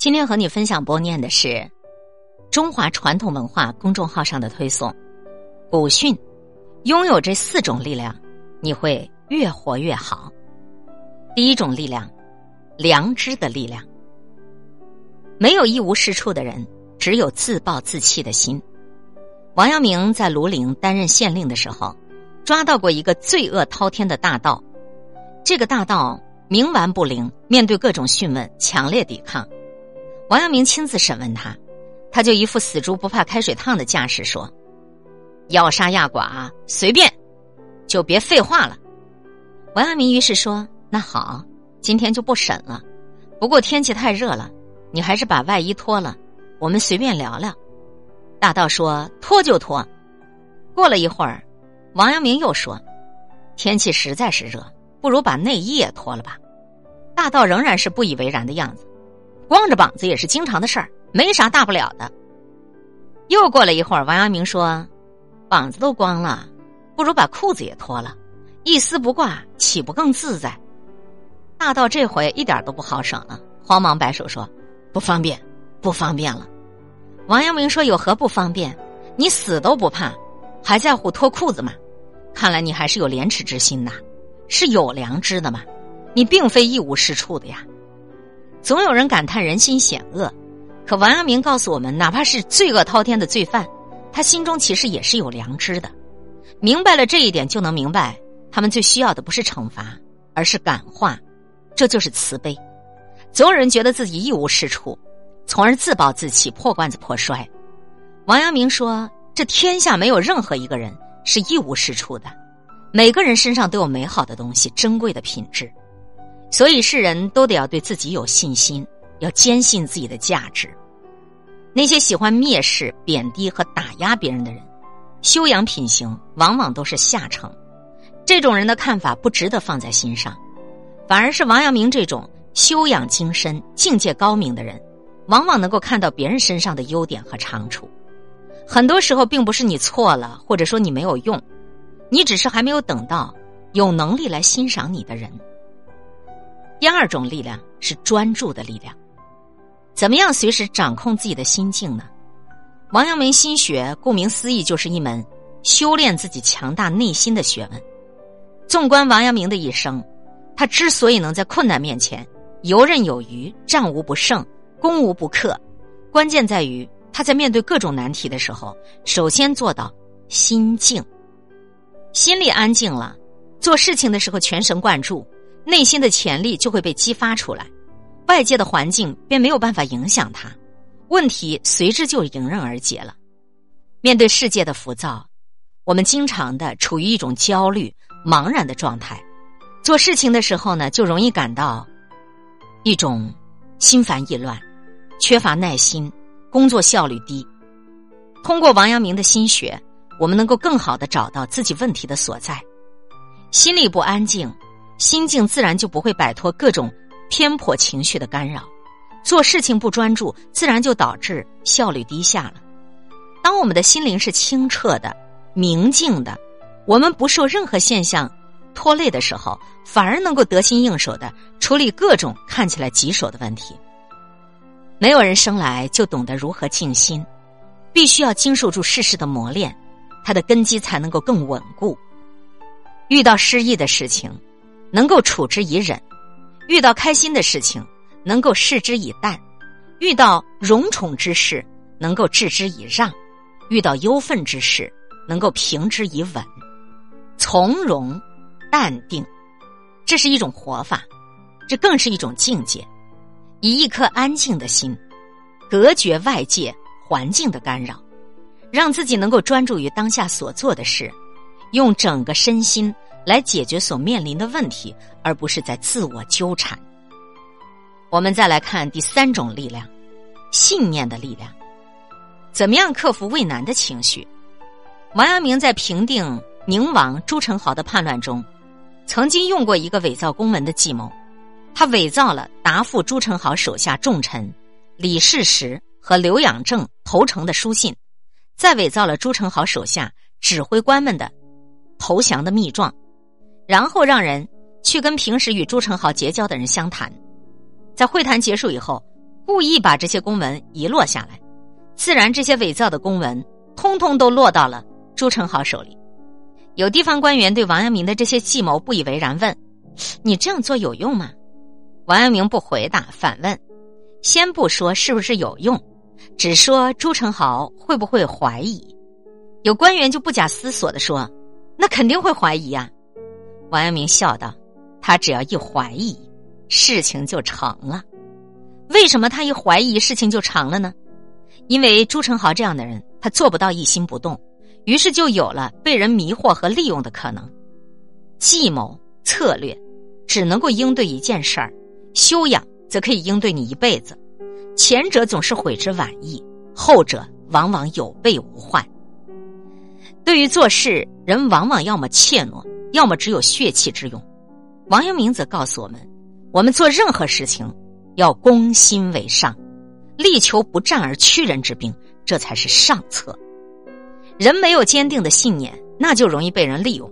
今天和你分享播念的是中华传统文化公众号上的推送。古训拥有这四种力量，你会越活越好。第一种力量，良知的力量。没有一无是处的人，只有自暴自弃的心。王阳明在庐陵担任县令的时候，抓到过一个罪恶滔天的大盗。这个大盗冥顽不灵，面对各种讯问，强烈抵抗。王阳明亲自审问他，他就一副死猪不怕开水烫的架势说：“要杀要剐随便，就别废话了。”王阳明于是说：“那好，今天就不审了。不过天气太热了，你还是把外衣脱了，我们随便聊聊。”大道说：“脱就脱。”过了一会儿，王阳明又说：“天气实在是热，不如把内衣也脱了吧。”大道仍然是不以为然的样子。光着膀子也是经常的事儿，没啥大不了的。又过了一会儿，王阳明说：“膀子都光了，不如把裤子也脱了，一丝不挂，岂不更自在？”大盗这回一点都不好省了，慌忙摆手说：“不方便，不方便了。”王阳明说：“有何不方便？你死都不怕，还在乎脱裤子吗？看来你还是有廉耻之心呐，是有良知的嘛。你并非一无是处的呀。”总有人感叹人心险恶，可王阳明告诉我们，哪怕是罪恶滔天的罪犯，他心中其实也是有良知的。明白了这一点，就能明白他们最需要的不是惩罚，而是感化，这就是慈悲。总有人觉得自己一无是处，从而自暴自弃、破罐子破摔。王阳明说：“这天下没有任何一个人是一无是处的，每个人身上都有美好的东西、珍贵的品质。”所以，世人都得要对自己有信心，要坚信自己的价值。那些喜欢蔑视、贬低和打压别人的人，修养品行往往都是下乘。这种人的看法不值得放在心上，反而是王阳明这种修养精深、境界高明的人，往往能够看到别人身上的优点和长处。很多时候，并不是你错了，或者说你没有用，你只是还没有等到有能力来欣赏你的人。第二种力量是专注的力量，怎么样随时掌控自己的心境呢？王阳明心学顾名思义就是一门修炼自己强大内心的学问。纵观王阳明的一生，他之所以能在困难面前游刃有余、战无不胜、攻无不克，关键在于他在面对各种难题的时候，首先做到心静，心里安静了，做事情的时候全神贯注。内心的潜力就会被激发出来，外界的环境便没有办法影响他，问题随之就迎刃而解了。面对世界的浮躁，我们经常的处于一种焦虑、茫然的状态，做事情的时候呢，就容易感到一种心烦意乱、缺乏耐心、工作效率低。通过王阳明的心学，我们能够更好的找到自己问题的所在，心里不安静。心境自然就不会摆脱各种偏颇情绪的干扰，做事情不专注，自然就导致效率低下了。当我们的心灵是清澈的、明净的，我们不受任何现象拖累的时候，反而能够得心应手的处理各种看起来棘手的问题。没有人生来就懂得如何静心，必须要经受住世事的磨练，他的根基才能够更稳固。遇到失意的事情。能够处之以忍，遇到开心的事情能够视之以淡，遇到荣宠之事能够置之以让，遇到忧愤之事能够平之以稳，从容淡定，这是一种活法，这更是一种境界。以一颗安静的心，隔绝外界环境的干扰，让自己能够专注于当下所做的事，用整个身心。来解决所面临的问题，而不是在自我纠缠。我们再来看第三种力量——信念的力量。怎么样克服畏难的情绪？王阳明在平定宁王朱宸濠的叛乱中，曾经用过一个伪造公文的计谋。他伪造了答复朱宸濠手下重臣李世石和刘养正投诚的书信，再伪造了朱宸濠手下指挥官们的投降的密状。然后让人去跟平时与朱宸濠结交的人相谈，在会谈结束以后，故意把这些公文遗落下来，自然这些伪造的公文通通都落到了朱宸濠手里。有地方官员对王阳明的这些计谋不以为然，问：“你这样做有用吗？”王阳明不回答，反问：“先不说是不是有用，只说朱宸濠会不会怀疑？”有官员就不假思索的说：“那肯定会怀疑啊。”王阳明笑道：“他只要一怀疑，事情就成了。”为什么他一怀疑事情就成了呢？因为朱宸濠这样的人，他做不到一心不动，于是就有了被人迷惑和利用的可能。计谋策略只能够应对一件事儿，修养则可以应对你一辈子。前者总是悔之晚矣，后者往往有备无患。对于做事，人往往要么怯懦，要么只有血气之勇。王阳明则告诉我们：我们做任何事情。要攻心为上，力求不战而屈人之兵，这才是上策。人没有坚定的信念，那就容易被人利用。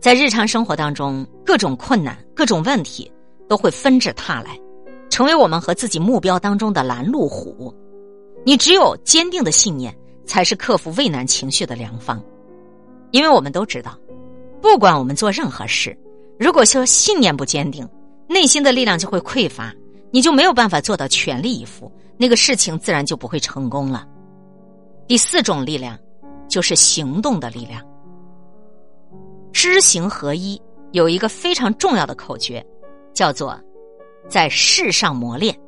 在日常生活当中，各种困难、各种问题都会纷至沓来，成为我们和自己目标当中的拦路虎。你只有坚定的信念，才是克服畏难情绪的良方。因为我们都知道，不管我们做任何事，如果说信念不坚定，内心的力量就会匮乏。你就没有办法做到全力以赴，那个事情自然就不会成功了。第四种力量，就是行动的力量。知行合一有一个非常重要的口诀，叫做“在事上磨练”。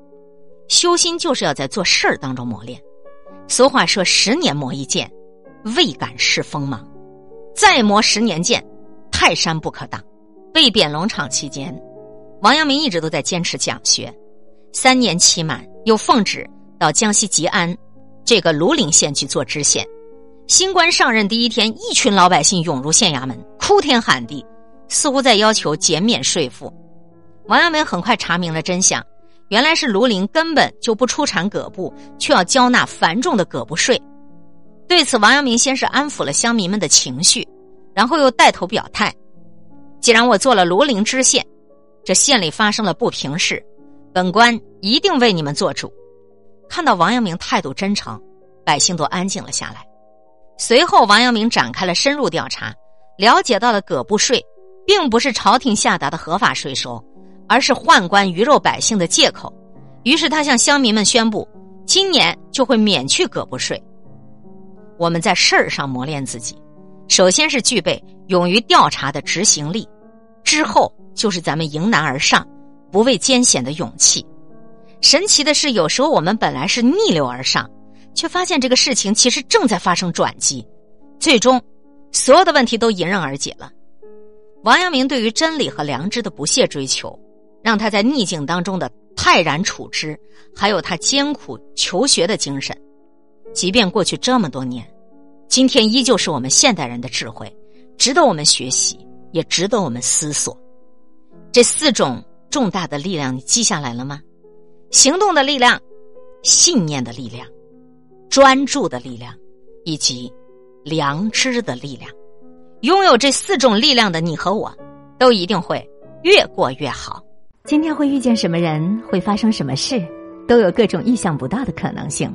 修心就是要在做事儿当中磨练。俗话说：“十年磨一剑，未敢试锋芒；再磨十年剑，泰山不可挡。”被贬龙场期间，王阳明一直都在坚持讲学。三年期满，又奉旨到江西吉安这个庐陵县去做知县。新官上任第一天，一群老百姓涌入县衙门，哭天喊地，似乎在要求减免税赋。王阳明很快查明了真相，原来是庐陵根本就不出产葛布，却要交纳繁重的葛布税。对此，王阳明先是安抚了乡民们的情绪，然后又带头表态：既然我做了庐陵知县，这县里发生了不平事。本官一定为你们做主。看到王阳明态度真诚，百姓都安静了下来。随后，王阳明展开了深入调查，了解到了葛布税并不是朝廷下达的合法税收，而是宦官鱼肉百姓的借口。于是，他向乡民们宣布，今年就会免去葛布税。我们在事儿上磨练自己，首先是具备勇于调查的执行力，之后就是咱们迎难而上。不畏艰险的勇气，神奇的是，有时候我们本来是逆流而上，却发现这个事情其实正在发生转机，最终所有的问题都迎刃而解了。王阳明对于真理和良知的不懈追求，让他在逆境当中的泰然处之，还有他艰苦求学的精神，即便过去这么多年，今天依旧是我们现代人的智慧，值得我们学习，也值得我们思索。这四种。重大的力量，你记下来了吗？行动的力量、信念的力量、专注的力量，以及良知的力量。拥有这四种力量的你和我，都一定会越过越好。今天会遇见什么人，会发生什么事，都有各种意想不到的可能性。